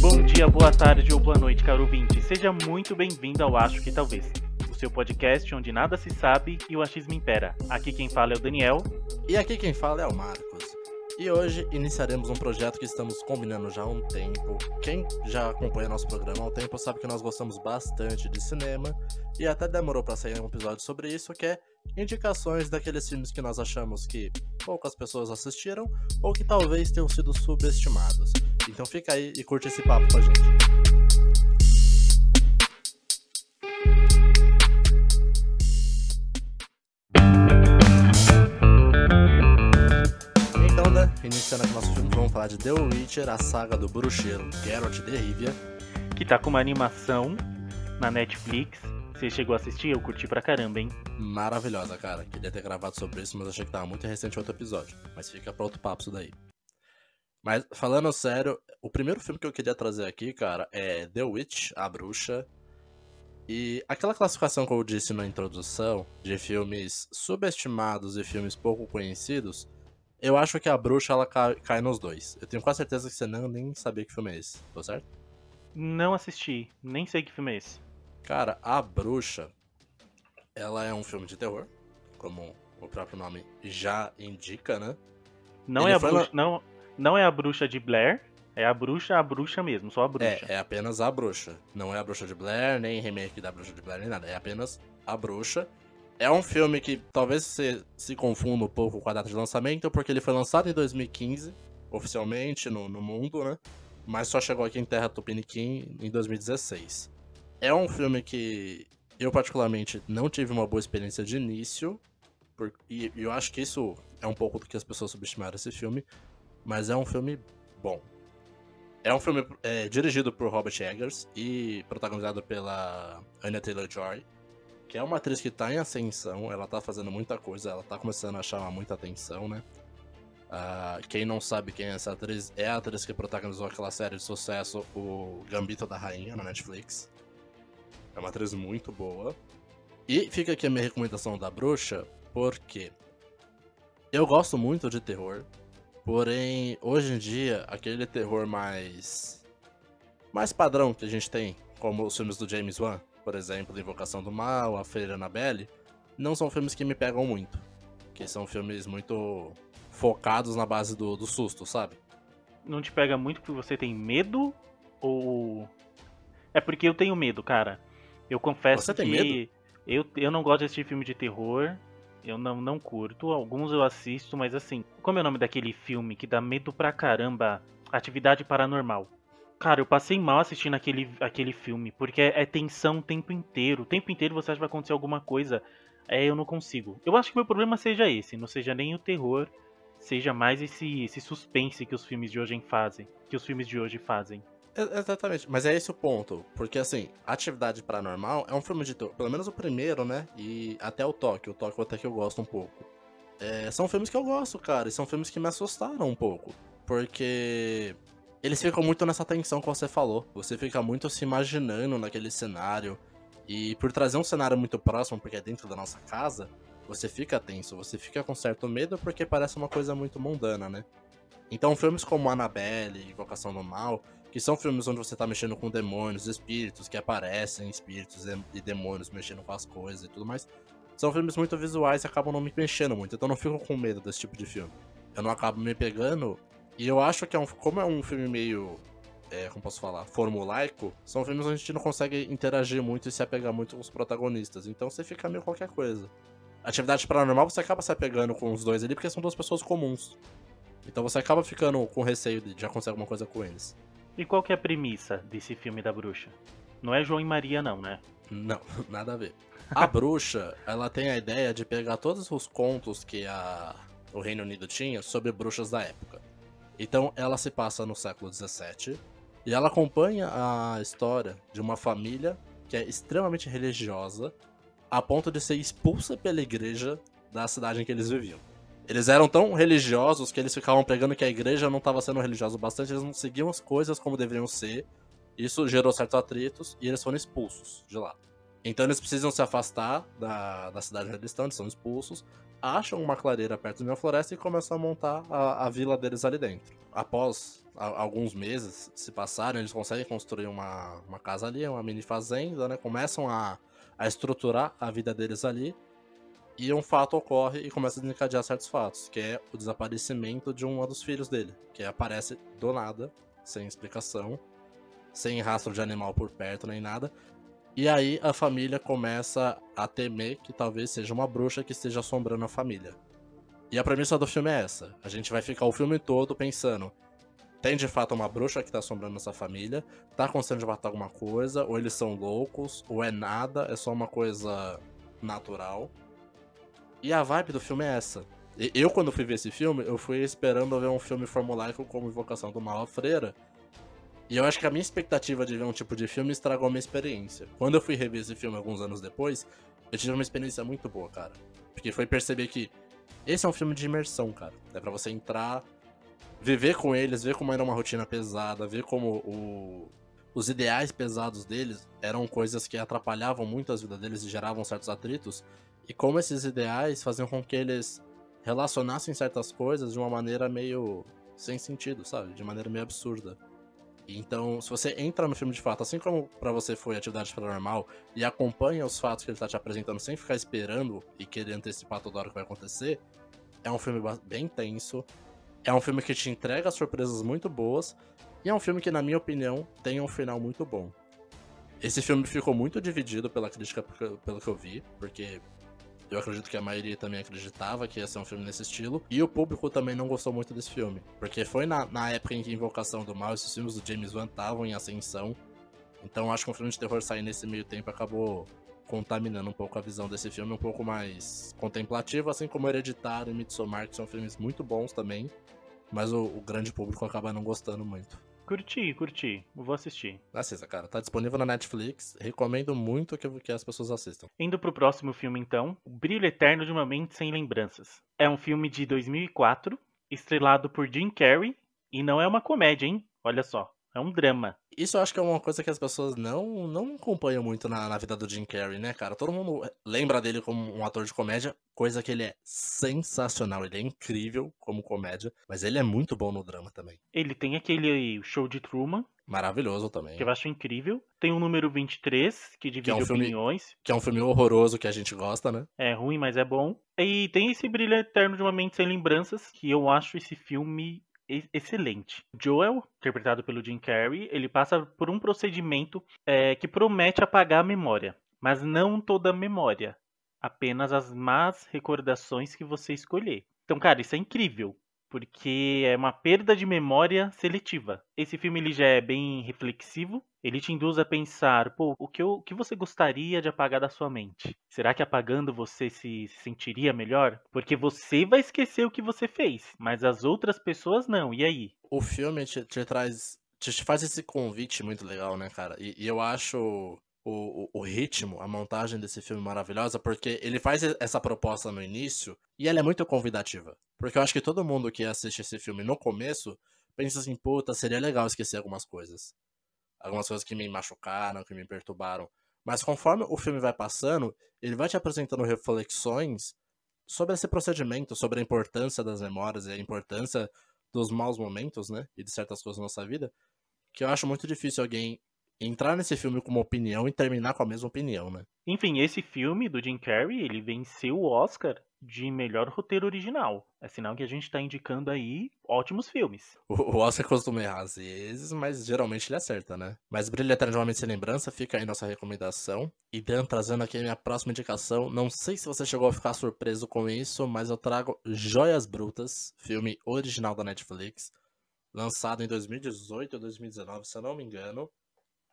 Bom dia, boa tarde ou boa noite, caro ouvinte. Seja muito bem-vindo ao Acho que Talvez, o seu podcast onde nada se sabe e o achismo impera. Aqui quem fala é o Daniel. E aqui quem fala é o Marcos. E hoje iniciaremos um projeto que estamos combinando já há um tempo. Quem já acompanha nosso programa há um tempo sabe que nós gostamos bastante de cinema e até demorou para sair um episódio sobre isso, que é indicações daqueles filmes que nós achamos que poucas pessoas assistiram ou que talvez tenham sido subestimados. Então fica aí e curte esse papo com a gente. Então, né, iniciando aqui nosso filme, vamos falar de The Witcher, a saga do bruxeiro Geralt de Rivia. Que tá com uma animação na Netflix. Você chegou a assistir? Eu curti pra caramba, hein? Maravilhosa, cara. Queria ter gravado sobre isso, mas achei que tava muito recente outro episódio. Mas fica pra outro papo isso daí. Mas, falando sério, o primeiro filme que eu queria trazer aqui, cara, é The Witch, A Bruxa. E aquela classificação que eu disse na introdução, de filmes subestimados e filmes pouco conhecidos, eu acho que A Bruxa, ela cai, cai nos dois. Eu tenho quase certeza que você não nem sabia que filme é esse, tô certo? Não assisti, nem sei que filme é esse. Cara, A Bruxa, ela é um filme de terror, como o próprio nome já indica, né? Não Ele é a foi bruxa, não, não é a bruxa de Blair, é a bruxa, a bruxa mesmo, só a bruxa. É, é apenas a bruxa. Não é a bruxa de Blair, nem remake da bruxa de Blair, nem nada. É apenas a bruxa. É um filme que talvez você se confunda um pouco com a data de lançamento, porque ele foi lançado em 2015, oficialmente, no, no mundo, né? Mas só chegou aqui em Terra Tupiniquim em 2016. É um filme que eu, particularmente, não tive uma boa experiência de início. por- e eu acho que isso é um pouco do que as pessoas subestimaram esse filme. Mas é um filme bom. É um filme é, dirigido por Robert Eggers e protagonizado pela Anya Taylor-Joy, que é uma atriz que tá em ascensão, ela tá fazendo muita coisa, ela tá começando a chamar muita atenção, né? Ah, quem não sabe quem é essa atriz, é a atriz que protagonizou aquela série de sucesso, o Gambito da Rainha, na Netflix. É uma atriz muito boa. E fica aqui a minha recomendação da bruxa, porque eu gosto muito de terror, Porém, hoje em dia, aquele terror mais. mais padrão que a gente tem, como os filmes do James Wan, por exemplo, Invocação do Mal, A Feira Annabelle, não são filmes que me pegam muito. Que são filmes muito focados na base do, do susto, sabe? Não te pega muito porque você tem medo? Ou. É porque eu tenho medo, cara. Eu confesso que medo? Eu, eu não gosto de assistir filme de terror. Eu não, não curto. Alguns eu assisto, mas assim. Como é o nome daquele filme que dá medo pra caramba? Atividade Paranormal. Cara, eu passei mal assistindo aquele, aquele filme, porque é, é tensão o tempo inteiro. O tempo inteiro você acha que vai acontecer alguma coisa. É, eu não consigo. Eu acho que o meu problema seja esse, não seja nem o terror, seja mais esse, esse suspense que os filmes de hoje fazem. Que os filmes de hoje fazem. É- Exatamente, mas é esse o ponto. Porque assim, Atividade Paranormal é um filme de terror, pelo menos o primeiro, né? E até o Tóquio, o Tóquio até que eu gosto um pouco. É, são filmes que eu gosto, cara, e são filmes que me assustaram um pouco. Porque eles ficam muito nessa tensão que você falou. Você fica muito se imaginando naquele cenário. E por trazer um cenário muito próximo, porque é dentro da nossa casa, você fica tenso, você fica com certo medo porque parece uma coisa muito mundana, né? Então filmes como Annabelle, Invocação do Mal, que são filmes onde você tá mexendo com demônios, espíritos que aparecem, espíritos e- e demônios mexendo com as coisas e tudo mais, são filmes muito visuais e acabam não me mexendo muito, então eu não fico com medo desse tipo de filme. Eu não acabo me pegando, e eu acho que é um, como é um filme meio, é, como posso falar, formulaico, são filmes onde a gente não consegue interagir muito e se apegar muito com os protagonistas, então você fica meio qualquer coisa. Atividade Paranormal você acaba se apegando com os dois ali porque são duas pessoas comuns. Então você acaba ficando com receio de já acontecer alguma coisa com eles. E qual que é a premissa desse filme da bruxa? Não é João e Maria, não, né? Não, nada a ver. A bruxa, ela tem a ideia de pegar todos os contos que a, o Reino Unido tinha sobre bruxas da época. Então ela se passa no século XVII e ela acompanha a história de uma família que é extremamente religiosa a ponto de ser expulsa pela igreja da cidade em que eles viviam. Eles eram tão religiosos que eles ficavam pregando que a igreja não estava sendo religiosa o bastante, eles não seguiam as coisas como deveriam ser. Isso gerou certos atritos e eles foram expulsos de lá. Então eles precisam se afastar da, da cidade onde eles estão, eles são expulsos, acham uma clareira perto de uma floresta e começam a montar a, a vila deles ali dentro. Após a, alguns meses se passarem, eles conseguem construir uma, uma casa ali, uma mini fazenda, né? Começam a, a estruturar a vida deles ali. E um fato ocorre e começa a desencadear certos fatos, que é o desaparecimento de um dos filhos dele, que aparece do nada, sem explicação, sem rastro de animal por perto nem nada. E aí a família começa a temer que talvez seja uma bruxa que esteja assombrando a família. E a premissa do filme é essa: a gente vai ficar o filme todo pensando. Tem de fato uma bruxa que tá assombrando essa família? Tá acontecendo de fato alguma coisa? Ou eles são loucos? Ou é nada? É só uma coisa natural? E a vibe do filme é essa. Eu, quando fui ver esse filme, eu fui esperando ver um filme formulaico como Invocação do Mal à Freira. E eu acho que a minha expectativa de ver um tipo de filme estragou a minha experiência. Quando eu fui rever esse filme alguns anos depois, eu tive uma experiência muito boa, cara. Porque foi perceber que esse é um filme de imersão, cara. É para você entrar, viver com eles, ver como era uma rotina pesada, ver como o... os ideais pesados deles eram coisas que atrapalhavam muito as vidas deles e geravam certos atritos. E como esses ideais faziam com que eles relacionassem certas coisas de uma maneira meio sem sentido, sabe? De maneira meio absurda. Então, se você entra no filme de fato, assim como para você foi Atividade Paranormal, e acompanha os fatos que ele tá te apresentando sem ficar esperando e querer antecipar toda hora que vai acontecer, é um filme bem tenso. É um filme que te entrega surpresas muito boas. E é um filme que, na minha opinião, tem um final muito bom. Esse filme ficou muito dividido pela crítica, pelo que eu vi, porque eu acredito que a maioria também acreditava que ia ser um filme nesse estilo. E o público também não gostou muito desse filme. Porque foi na, na época em que Invocação do Mal, esses filmes do James Wan estavam em ascensão. Então acho que um filme de terror sair nesse meio tempo acabou contaminando um pouco a visão desse filme, um pouco mais contemplativo, assim como Hereditário e Midsommar, que são filmes muito bons também. Mas o, o grande público acaba não gostando muito. Curti, curti. Vou assistir. Assista, cara. Tá disponível na Netflix. Recomendo muito que, que as pessoas assistam. Indo pro próximo filme, então. O Brilho Eterno de uma Mente Sem Lembranças. É um filme de 2004, estrelado por Jim Carrey. E não é uma comédia, hein? Olha só. É um drama. Isso eu acho que é uma coisa que as pessoas não, não acompanham muito na, na vida do Jim Carrey, né, cara? Todo mundo lembra dele como um ator de comédia, coisa que ele é sensacional. Ele é incrível como comédia, mas ele é muito bom no drama também. Ele tem aquele show de Truman. Maravilhoso também. Que eu acho incrível. Tem o número 23, que divide que é um opiniões. Filme, que é um filme horroroso que a gente gosta, né? É ruim, mas é bom. E tem esse Brilho Eterno de uma Mente Sem Lembranças, que eu acho esse filme excelente. Joel, interpretado pelo Jim Carrey, ele passa por um procedimento é, que promete apagar a memória, mas não toda a memória, apenas as más recordações que você escolher. Então, cara, isso é incrível porque é uma perda de memória seletiva. Esse filme ele já é bem reflexivo, ele te induz a pensar, pô, o que, eu, o que você gostaria de apagar da sua mente? Será que apagando você se, se sentiria melhor? Porque você vai esquecer o que você fez, mas as outras pessoas não. E aí? O filme te, te traz te faz esse convite muito legal, né, cara? E, e eu acho o, o, ritmo, a montagem desse filme maravilhosa, porque ele faz essa proposta no início e ela é muito convidativa. Porque eu acho que todo mundo que assiste esse filme no começo pensa assim, puta, seria legal esquecer algumas coisas. Algumas coisas que me machucaram, que me perturbaram. Mas conforme o filme vai passando, ele vai te apresentando reflexões sobre esse procedimento, sobre a importância das memórias e a importância dos maus momentos, né? E de certas coisas na nossa vida, que eu acho muito difícil alguém entrar nesse filme com uma opinião e terminar com a mesma opinião, né? Enfim, esse filme do Jim Carrey, ele venceu o Oscar de melhor roteiro original. É sinal que a gente tá indicando aí ótimos filmes. O, Oscar costuma errar às vezes, mas geralmente ele acerta, né? Mas Brilho Eternamente Sem Lembrança, fica aí nossa recomendação. E Dan, trazendo aqui a minha próxima indicação. Não sei se você chegou a ficar surpreso com isso, mas eu trago Joias Brutas, filme original da Netflix, lançado em 2018 ou 2019, se eu não me engano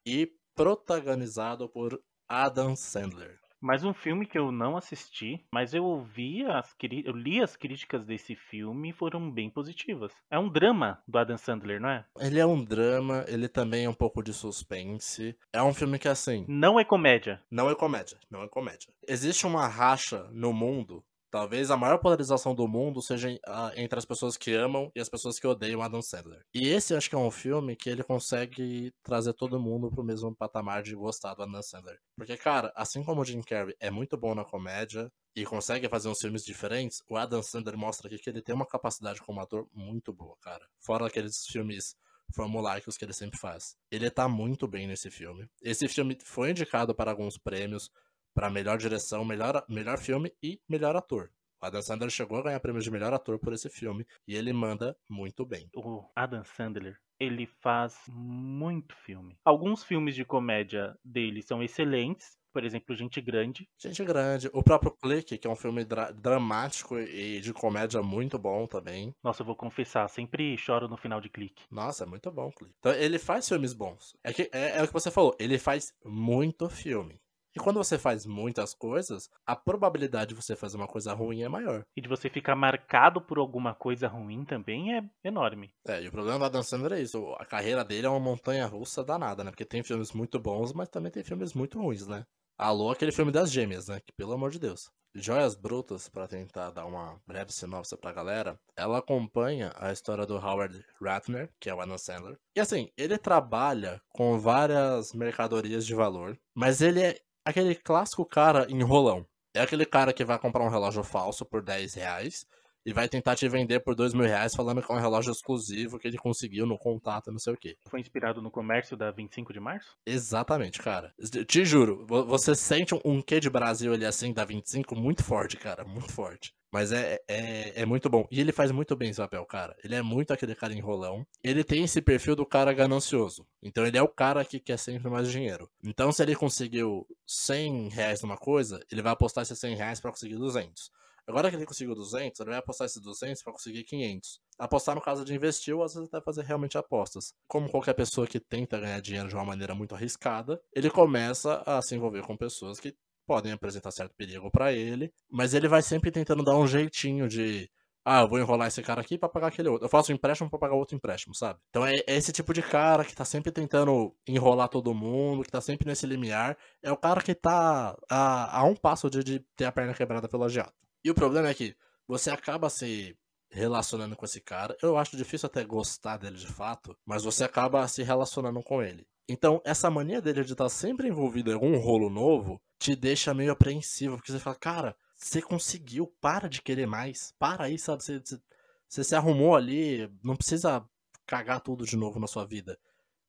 e protagonizado por Adam Sandler. Mais um filme que eu não assisti, mas eu ouvi as eu li as críticas desse filme e foram bem positivas. É um drama do Adam Sandler, não é? Ele é um drama, ele também é um pouco de suspense. É um filme que assim, não é comédia. Não é comédia, não é comédia. Existe uma racha no mundo Talvez a maior polarização do mundo seja entre as pessoas que amam e as pessoas que odeiam Adam Sandler. E esse acho que é um filme que ele consegue trazer todo mundo pro mesmo patamar de gostar do Adam Sandler. Porque, cara, assim como o Jim Carrey é muito bom na comédia e consegue fazer uns filmes diferentes, o Adam Sandler mostra aqui que ele tem uma capacidade como ator muito boa, cara. Fora aqueles filmes formulaicos que ele sempre faz. Ele tá muito bem nesse filme. Esse filme foi indicado para alguns prêmios, para melhor direção, melhor, melhor filme e melhor ator. O Adam Sandler chegou a ganhar prêmios de melhor ator por esse filme e ele manda muito bem. O Adam Sandler, ele faz muito filme. Alguns filmes de comédia dele são excelentes, por exemplo, Gente Grande. Gente Grande. O próprio Clique, que é um filme dra dramático e de comédia muito bom também. Nossa, eu vou confessar, sempre choro no final de Clique. Nossa, é muito bom Clique. Então, ele faz filmes bons. É, que, é, é o que você falou, ele faz muito filme. E quando você faz muitas coisas, a probabilidade de você fazer uma coisa ruim é maior. E de você ficar marcado por alguma coisa ruim também é enorme. É, e o problema da Dan Sandler é isso. A carreira dele é uma montanha russa danada, né? Porque tem filmes muito bons, mas também tem filmes muito ruins, né? Alô, aquele filme das gêmeas, né? Que pelo amor de Deus. Joias Brutas, para tentar dar uma breve sinopse pra galera, ela acompanha a história do Howard Ratner, que é o Adam Sandler. E assim, ele trabalha com várias mercadorias de valor, mas ele é aquele clássico cara enrolão. É aquele cara que vai comprar um relógio falso por 10 reais e vai tentar te vender por 2 mil reais falando que é um relógio exclusivo que ele conseguiu no contato, não sei o quê. Foi inspirado no comércio da 25 de março? Exatamente, cara. Te juro, você sente um quê de Brasil ali assim da 25 muito forte, cara, muito forte. Mas é, é, é muito bom. E ele faz muito bem esse papel, cara. Ele é muito aquele cara enrolão. Ele tem esse perfil do cara ganancioso. Então ele é o cara que quer sempre mais dinheiro. Então se ele conseguiu 100 reais numa coisa, ele vai apostar esses 100 reais pra conseguir 200. Agora que ele conseguiu 200, ele vai apostar esses 200 para conseguir 500. Apostar no caso de investir ou às vezes até fazer realmente apostas. Como qualquer pessoa que tenta ganhar dinheiro de uma maneira muito arriscada, ele começa a se envolver com pessoas que podem apresentar certo perigo para ele, mas ele vai sempre tentando dar um jeitinho de ah, eu vou enrolar esse cara aqui para pagar aquele outro. Eu faço um empréstimo para pagar outro empréstimo, sabe? Então é, é, esse tipo de cara que tá sempre tentando enrolar todo mundo, que tá sempre nesse limiar. É o cara que tá a, a um passo de, de ter a perna quebrada pelo agiato. E o problema é que você acaba se relacionando com esse cara. Eu acho difícil até gostar dele de fato, mas você acaba se relacionando com ele. Então, essa mania dele de estar sempre envolvido em algum rolo novo te deixa meio apreensivo, porque você fala, cara, você conseguiu, para de querer mais, para aí, sabe? Você, você, você se arrumou ali, não precisa cagar tudo de novo na sua vida.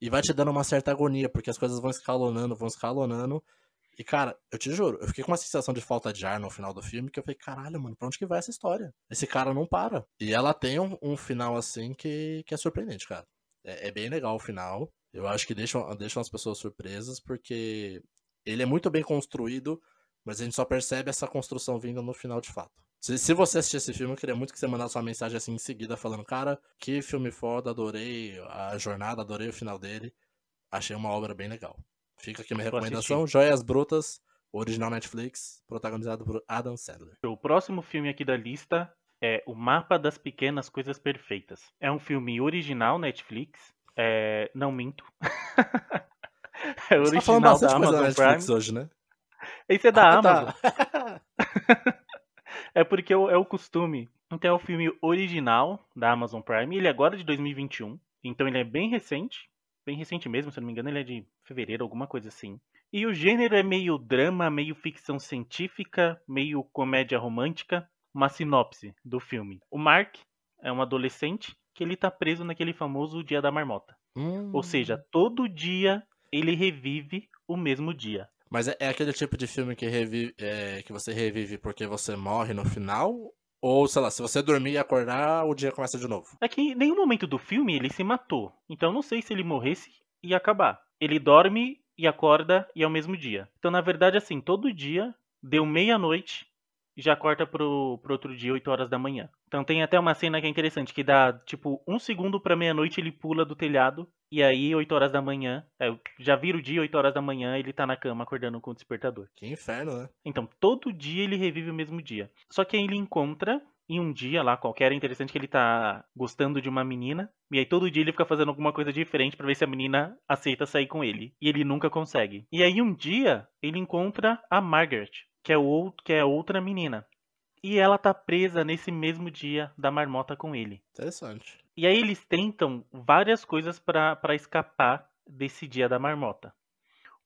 E vai te dando uma certa agonia, porque as coisas vão escalonando, vão escalonando. E, cara, eu te juro, eu fiquei com uma sensação de falta de ar no final do filme, que eu falei, caralho, mano, pra onde que vai essa história? Esse cara não para. E ela tem um, um final, assim, que, que é surpreendente, cara. É, é bem legal o final. Eu acho que deixam, deixam as pessoas surpresas, porque ele é muito bem construído, mas a gente só percebe essa construção vindo no final de fato. Se, se você assistir esse filme, eu queria muito que você mandasse uma mensagem assim em seguida, falando: Cara, que filme foda, adorei a jornada, adorei o final dele. Achei uma obra bem legal. Fica aqui minha recomendação: Joias Brutas, original Netflix, protagonizado por Adam Sandler. O próximo filme aqui da lista é O Mapa das Pequenas Coisas Perfeitas. É um filme original Netflix, é, não minto. é original tá falando bastante da Amazon coisa Netflix Prime. hoje, né? Esse é da ah, tá. Amazon. Tá. é porque é o costume. Então é o filme original da Amazon Prime. Ele é agora de 2021. Então ele é bem recente. Bem recente mesmo, se eu não me engano, ele é de fevereiro, alguma coisa assim. E o gênero é meio drama, meio ficção científica, meio comédia romântica. Uma sinopse do filme. O Mark é um adolescente que ele tá preso naquele famoso dia da marmota. Hum. Ou seja, todo dia ele revive o mesmo dia. Mas é, é aquele tipo de filme que, revive, é, que você revive porque você morre no final? Ou, sei lá, se você dormir e acordar, o dia começa de novo? É que em nenhum momento do filme ele se matou. Então não sei se ele morresse e acabar. Ele dorme e acorda e é o mesmo dia. Então, na verdade, assim, todo dia, deu meia-noite, e já corta pro, pro outro dia, 8 horas da manhã. Então tem até uma cena que é interessante, que dá, tipo, um segundo pra meia-noite ele pula do telhado, e aí, 8 horas da manhã, é, já vira o dia, 8 horas da manhã, ele tá na cama acordando com o despertador. Que inferno, né? Então, todo dia ele revive o mesmo dia. Só que aí ele encontra em um dia lá qualquer, é interessante que ele tá gostando de uma menina, e aí todo dia ele fica fazendo alguma coisa diferente para ver se a menina aceita sair com ele. E ele nunca consegue. E aí um dia ele encontra a Margaret, que é, que é outra menina. e ela tá presa nesse mesmo dia da marmota com ele. Interessante. E aí eles tentam várias coisas pra escapar desse dia da marmota.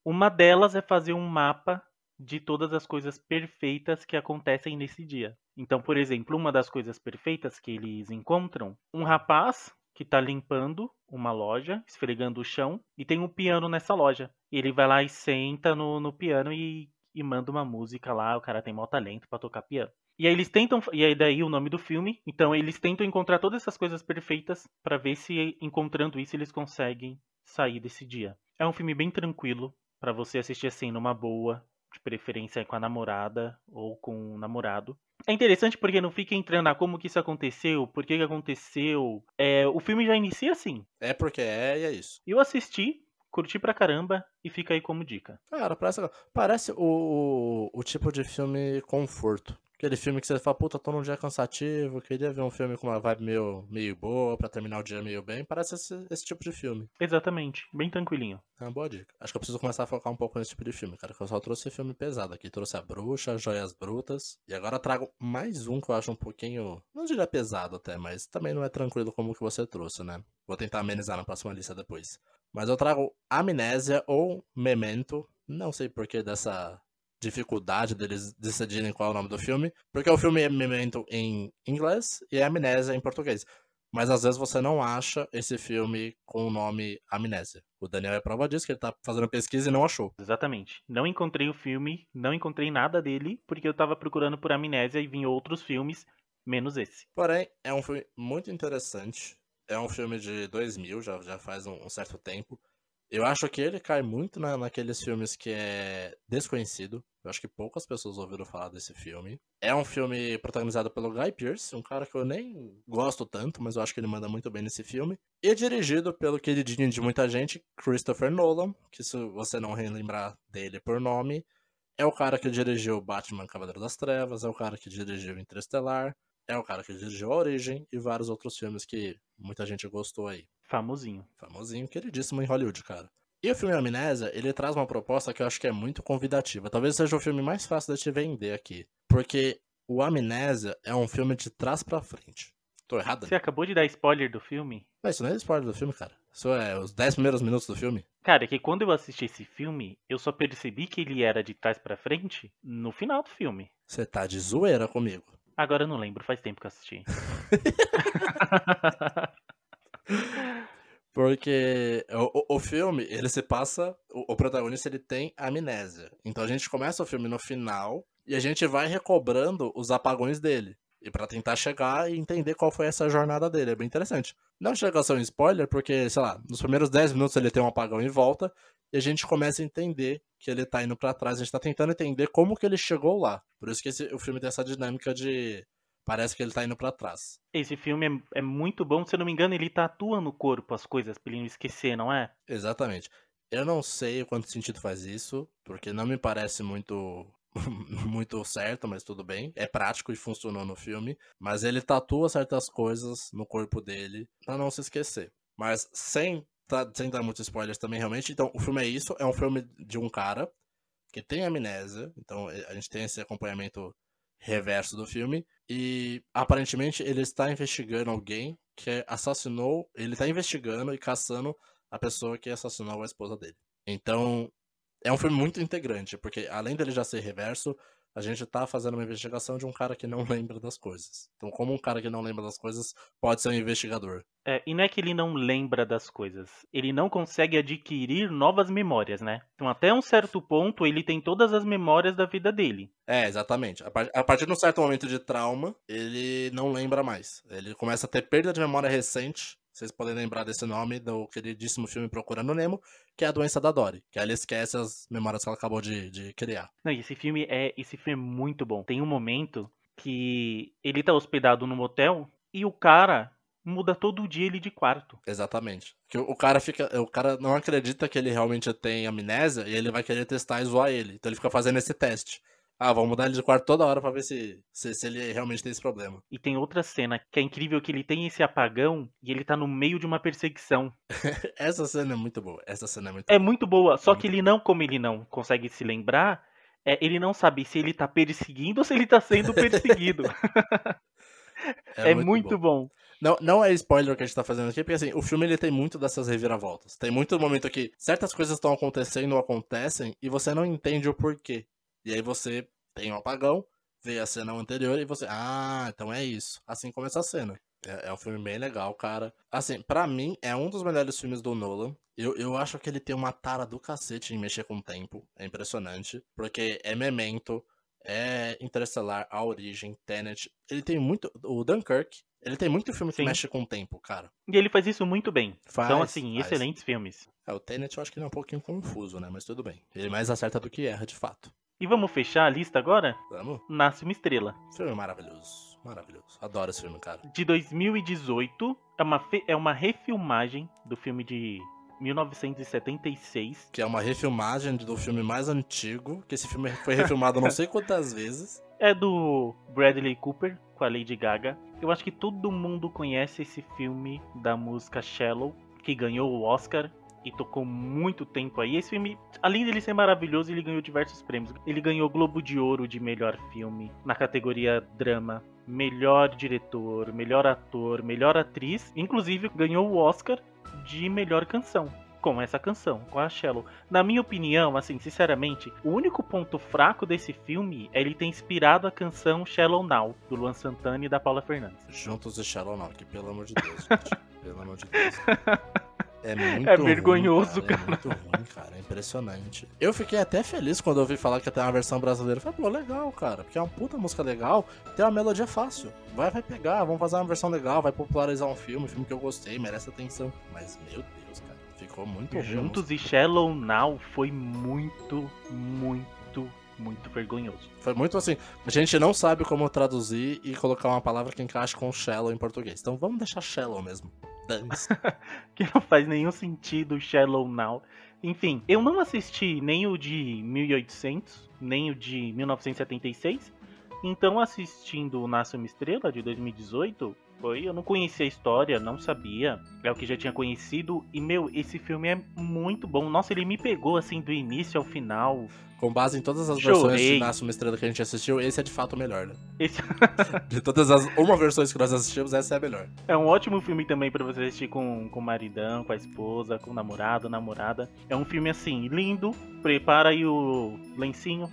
Uma delas é fazer um mapa de todas as coisas perfeitas que acontecem nesse dia. Então, por exemplo, uma das coisas perfeitas que eles encontram, um rapaz que tá limpando uma loja, esfregando o chão, e tem um piano nessa loja. Ele vai lá e senta no, no piano e, e manda uma música lá, o cara tem mau talento pra tocar piano. E aí eles tentam, e aí daí o nome do filme, então eles tentam encontrar todas essas coisas perfeitas pra ver se encontrando isso eles conseguem sair desse dia. É um filme bem tranquilo pra você assistir assim numa boa, de preferência com a namorada ou com o namorado. É interessante porque não fica entrando a como que isso aconteceu, por que que aconteceu. É, o filme já inicia assim. É porque é e é isso. Eu assisti, curti pra caramba e fica aí como dica. Cara, parece, parece o, o tipo de filme conforto. Aquele filme que você fala, puta, tô num dia cansativo, queria ver um filme com uma vibe meio, meio boa, pra terminar o dia meio bem. Parece esse, esse tipo de filme. Exatamente, bem tranquilinho. É uma boa dica. Acho que eu preciso começar a focar um pouco nesse tipo de filme, cara. Que eu só trouxe filme pesado aqui. Trouxe A Bruxa, Joias Brutas. E agora trago mais um que eu acho um pouquinho. Não diria pesado até, mas também não é tranquilo como o que você trouxe, né? Vou tentar amenizar na próxima lista depois. Mas eu trago Amnésia ou Memento. Não sei por que dessa dificuldade deles decidirem qual é o nome do filme, porque o filme é Memento em inglês e é Amnésia em português. Mas às vezes você não acha esse filme com o nome Amnésia. O Daniel é prova disso, que ele tá fazendo pesquisa e não achou. Exatamente. Não encontrei o filme, não encontrei nada dele, porque eu tava procurando por Amnésia e vim outros filmes, menos esse. Porém, é um filme muito interessante. É um filme de 2000, já, já faz um, um certo tempo. Eu acho que ele cai muito na, naqueles filmes que é desconhecido. Eu acho que poucas pessoas ouviram falar desse filme. É um filme protagonizado pelo Guy Pearce, um cara que eu nem gosto tanto, mas eu acho que ele manda muito bem nesse filme. E dirigido pelo queridinho de muita gente, Christopher Nolan, que se você não relembrar dele por nome, é o cara que dirigiu Batman Cavaleiro das Trevas, é o cara que dirigiu Interestelar, é o cara que dirigiu A Origem e vários outros filmes que muita gente gostou aí. Famosinho. Famosinho, queridíssimo em Hollywood, cara. E o filme Amnésia, ele traz uma proposta que eu acho que é muito convidativa. Talvez seja o filme mais fácil de te vender aqui. Porque o Amnésia é um filme de trás pra frente. Tô errado? Você acabou de dar spoiler do filme? Mas isso não é spoiler do filme, cara. Isso é os 10 primeiros minutos do filme. Cara, é que quando eu assisti esse filme, eu só percebi que ele era de trás pra frente no final do filme. Você tá de zoeira comigo. Agora eu não lembro, faz tempo que eu assisti. Porque o, o filme, ele se passa. O, o, protagonista ele tem amnésia. Então a gente começa o filme no final e a gente vai recobrando os apagões dele. E para tentar chegar e entender qual foi essa jornada dele. É bem interessante. Não chega a ser um spoiler, porque, sei lá, nos primeiros 10 minutos ele tem um apagão em volta. E a gente começa a entender que ele tá indo para trás. A gente tá tentando entender como que ele chegou lá. Por isso que esse, o filme tem essa dinâmica de Parece que ele tá indo para trás. Esse filme é, é, muito bom, se eu não me engano, ele tatua no corpo as coisas pra ele não esquecer, não é? Exatamente. Eu não sei o quanto sentido faz isso, porque não me parece muito muito certo, mas tudo bem. É prático e funcionou no filme. Mas ele tatua certas coisas no corpo dele pra não se esquecer. Mas sem, tá, sem dar muitos spoilers também, realmente. Então, o filme é isso. É um filme de um cara que tem amnésia. Então, a gente tem esse acompanhamento reverso do filme. E aparentemente ele está investigando alguém que assassinou. Ele está investigando e caçando a pessoa que assassinou a esposa dele. Então, é um filme muito integrante, porque além dele já ser reverso, a gente tá fazendo uma investigação de um cara que não lembra das coisas. Então, como um cara que não lembra das coisas pode ser um investigador? É, e não é que ele não lembra das coisas, ele não consegue adquirir novas memórias, né? Então, até um certo ponto, ele tem todas as memórias da vida dele. É, exatamente. A partir de um certo momento de trauma, ele não lembra mais. Ele começa a ter perda de memória recente vocês podem lembrar desse nome do queridíssimo filme Procurando Nemo, que é a doença da Dory, que ela esquece as memórias que ela acabou de, de criar. Não, esse filme é esse filme é muito bom. Tem um momento que ele tá hospedado no motel e o cara muda todo dia ele de quarto. Exatamente. Que o cara fica, o cara não acredita que ele realmente tem amnésia e ele vai querer testar e zoar ele. Então ele fica fazendo esse teste. Ah, vamos mudar ele de quarto toda hora pra ver se, se, se, ele realmente tem esse problema. E tem outra cena que é incrível que ele tem esse apagão e ele tá no meio de uma perseguição. Essa cena é muito boa. Essa cena é muito É boa. muito boa, só é que ele não, como ele não consegue se lembrar, é, ele não sabe se ele tá perseguindo ou se ele tá sendo perseguido. é, muito, muito bom. bom. Não, não é spoiler que a gente tá fazendo aqui, porque assim, o filme ele tem muito dessas reviravoltas. Tem muito momento que certas coisas estão acontecendo ou acontecem e você não entende o porquê. E aí você tem um apagão, vê a cena anterior e você. Ah, então é isso. Assim começa a cena. É, é um filme bem legal, cara. Assim, para mim, é um dos melhores filmes do Nolan. Eu, eu acho que ele tem uma tara do cacete em mexer com o tempo. É impressionante. Porque é Memento, é Interestelar, A Origem, Tenet. Ele tem muito. O Dunkirk. Ele tem muito filme que Sim. mexe com o tempo, cara. E ele faz isso muito bem. Faz, então, assim, faz. excelentes filmes. É, o Tenet eu acho que ele é um pouquinho confuso, né? Mas tudo bem. Ele mais acerta do que erra, de fato. E vamos fechar a lista agora? Vamos. Nasce uma Estrela. Filme maravilhoso. Maravilhoso. Adoro esse filme, cara. De 2018. É uma, é uma refilmagem do filme de 1976. Que é uma refilmagem do filme mais antigo, que esse filme foi refilmado não sei quantas vezes. É do Bradley Cooper com a Lady Gaga. Eu acho que todo mundo conhece esse filme da música Shallow, que ganhou o Oscar tocou muito tempo aí. Esse filme, além dele ser maravilhoso, ele ganhou diversos prêmios. Ele ganhou Globo de Ouro de melhor filme na categoria drama, melhor diretor, melhor ator, melhor atriz, inclusive ganhou o Oscar de melhor canção com essa canção, com a Shallow. Na minha opinião, assim, sinceramente, o único ponto fraco desse filme é ele ter inspirado a canção Shallow Now, do Luan Santana e da Paula Fernandes. Juntos e Shallow Now, que pelo amor de Deus, gente. pelo amor de Deus. É muito É vergonhoso, ruim, cara. cara. É muito ruim, cara. É impressionante. Eu fiquei até feliz quando eu ouvi falar que ia ter uma versão brasileira. Eu falei, pô, legal, cara. Porque é uma puta música legal. Tem uma melodia fácil. Vai, vai pegar, vamos fazer uma versão legal, vai popularizar um filme, um filme que eu gostei, merece atenção. Mas, meu Deus, cara. Ficou muito ruim. Juntos e Shallow Now foi muito, muito muito vergonhoso. Foi muito assim. A gente não sabe como traduzir e colocar uma palavra que encaixe com shallow em português. Então vamos deixar shallow mesmo. que não faz nenhum sentido Shallow Now. Enfim, eu não assisti nem o de 1800, nem o de 1976. Então, assistindo o Nasce uma Estrela de 2018, foi, eu não conhecia a história, não sabia. É o que já tinha conhecido. E, meu, esse filme é muito bom. Nossa, ele me pegou, assim, do início ao final. Com base em todas as Chorei. versões de Nasce uma Estrela que a gente assistiu, esse é de fato o melhor, né? Esse... de todas as uma versões que nós assistimos, essa é a melhor. É um ótimo filme também para você assistir com, com o maridão, com a esposa, com o namorado, namorada. É um filme, assim, lindo. Prepara aí o lencinho,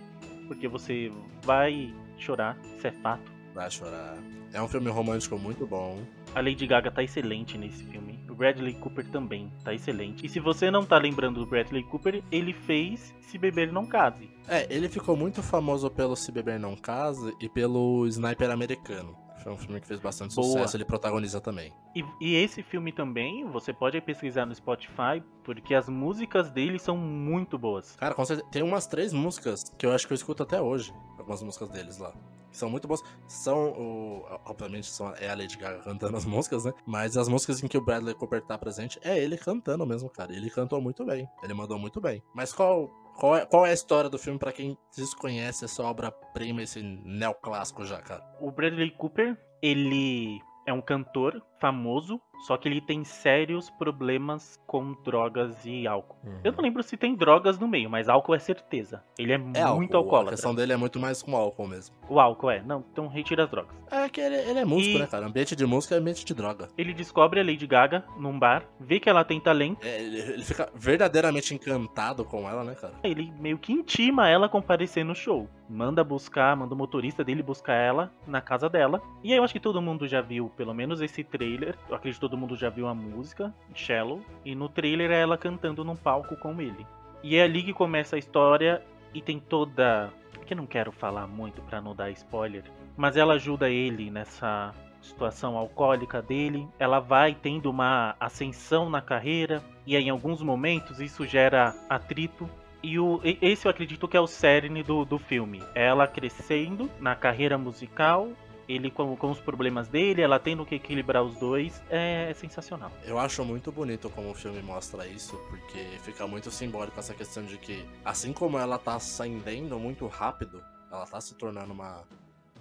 porque você vai chorar, isso é fato. Vai chorar. É um filme romântico muito bom. A Lady Gaga tá excelente nesse filme. O Bradley Cooper também tá excelente. E se você não tá lembrando do Bradley Cooper, ele fez Se Beber Não Case. É, ele ficou muito famoso pelo Se Beber Não Case e pelo Sniper Americano. Foi um filme que fez bastante Boa. sucesso, ele protagoniza também. E, e, esse filme também, você pode pesquisar no Spotify, porque as músicas dele são muito boas. Cara, tem umas três músicas que eu acho que eu escuto até hoje. Algumas músicas deles lá são muito boas. São, o, obviamente, são, é a Lady Gaga cantando as músicas, né? Mas as músicas em que o Bradley Cooper tá presente, é ele cantando mesmo, cara. Ele cantou muito bem. Ele mandou muito bem. Mas qual, qual é, qual é a história do filme para quem desconhece essa obra-prima, esse neoclássico já, cara? O Bradley Cooper, ele é um cantor famoso, só que ele tem sérios problemas com drogas e álcool. Uhum. Eu não lembro se tem drogas no meio, mas álcool é certeza. Ele é, é muito álcool. alcoólatra. A questão dele é muito mais com álcool mesmo. O álcool é. Não, então retira as drogas. É que ele, ele é músico, e... né, cara? Ambiente de música é ambiente de droga. Ele descobre a Lady Gaga num bar, vê que ela tem talento. É, ele, ele fica verdadeiramente encantado com ela, né, cara? Ele meio que intima ela a comparecer no show. Manda buscar, manda o motorista dele buscar ela na casa dela. E aí eu acho que todo mundo já viu, pelo menos esse trailer. Eu acredito que todo mundo já viu a música, Shallow. E no trailer é ela cantando num palco com ele. E é ali que começa a história e tem toda. Que eu não quero falar muito para não dar spoiler. Mas ela ajuda ele nessa situação alcoólica dele. Ela vai tendo uma ascensão na carreira. E aí, em alguns momentos isso gera atrito e o, esse eu acredito que é o cerne do, do filme. Ela crescendo na carreira musical, ele com, com os problemas dele, ela tendo que equilibrar os dois, é, é, sensacional. Eu acho muito bonito como o filme mostra isso, porque fica muito simbólico essa questão de que, assim como ela tá ascendendo muito rápido, ela tá se tornando uma,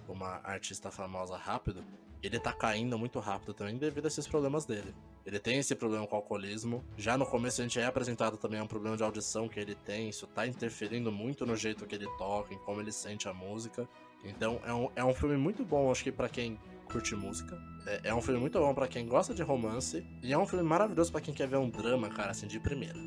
uma artista famosa rápido, ele tá caindo muito rápido também devido a esses problemas dele. Ele tem esse problema com o alcoolismo. Já no começo a gente é apresentado também um problema de audição que ele tem. Isso tá interferindo muito no jeito que ele toca, em como ele sente a música. Então é um, é um filme muito bom, acho que para quem curte música. É, é, um filme muito bom para quem gosta de romance. E é um filme maravilhoso para quem quer ver um drama, cara, assim, de primeira.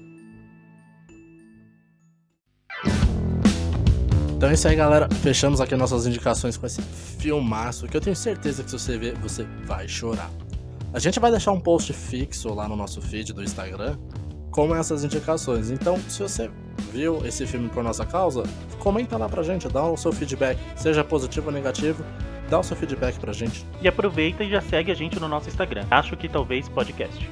Então é isso aí, galera. Fechamos aqui nossas indicações com esse filmaço que eu tenho certeza que se você ver, você vai chorar. A gente vai deixar um post fixo lá no nosso feed do Instagram com essas indicações. Então, se você viu esse filme por nossa causa, comenta lá pra gente, dá o seu feedback, seja positivo ou negativo, dá o seu feedback pra gente. E aproveita e já segue a gente no nosso Instagram. Acho que talvez podcast.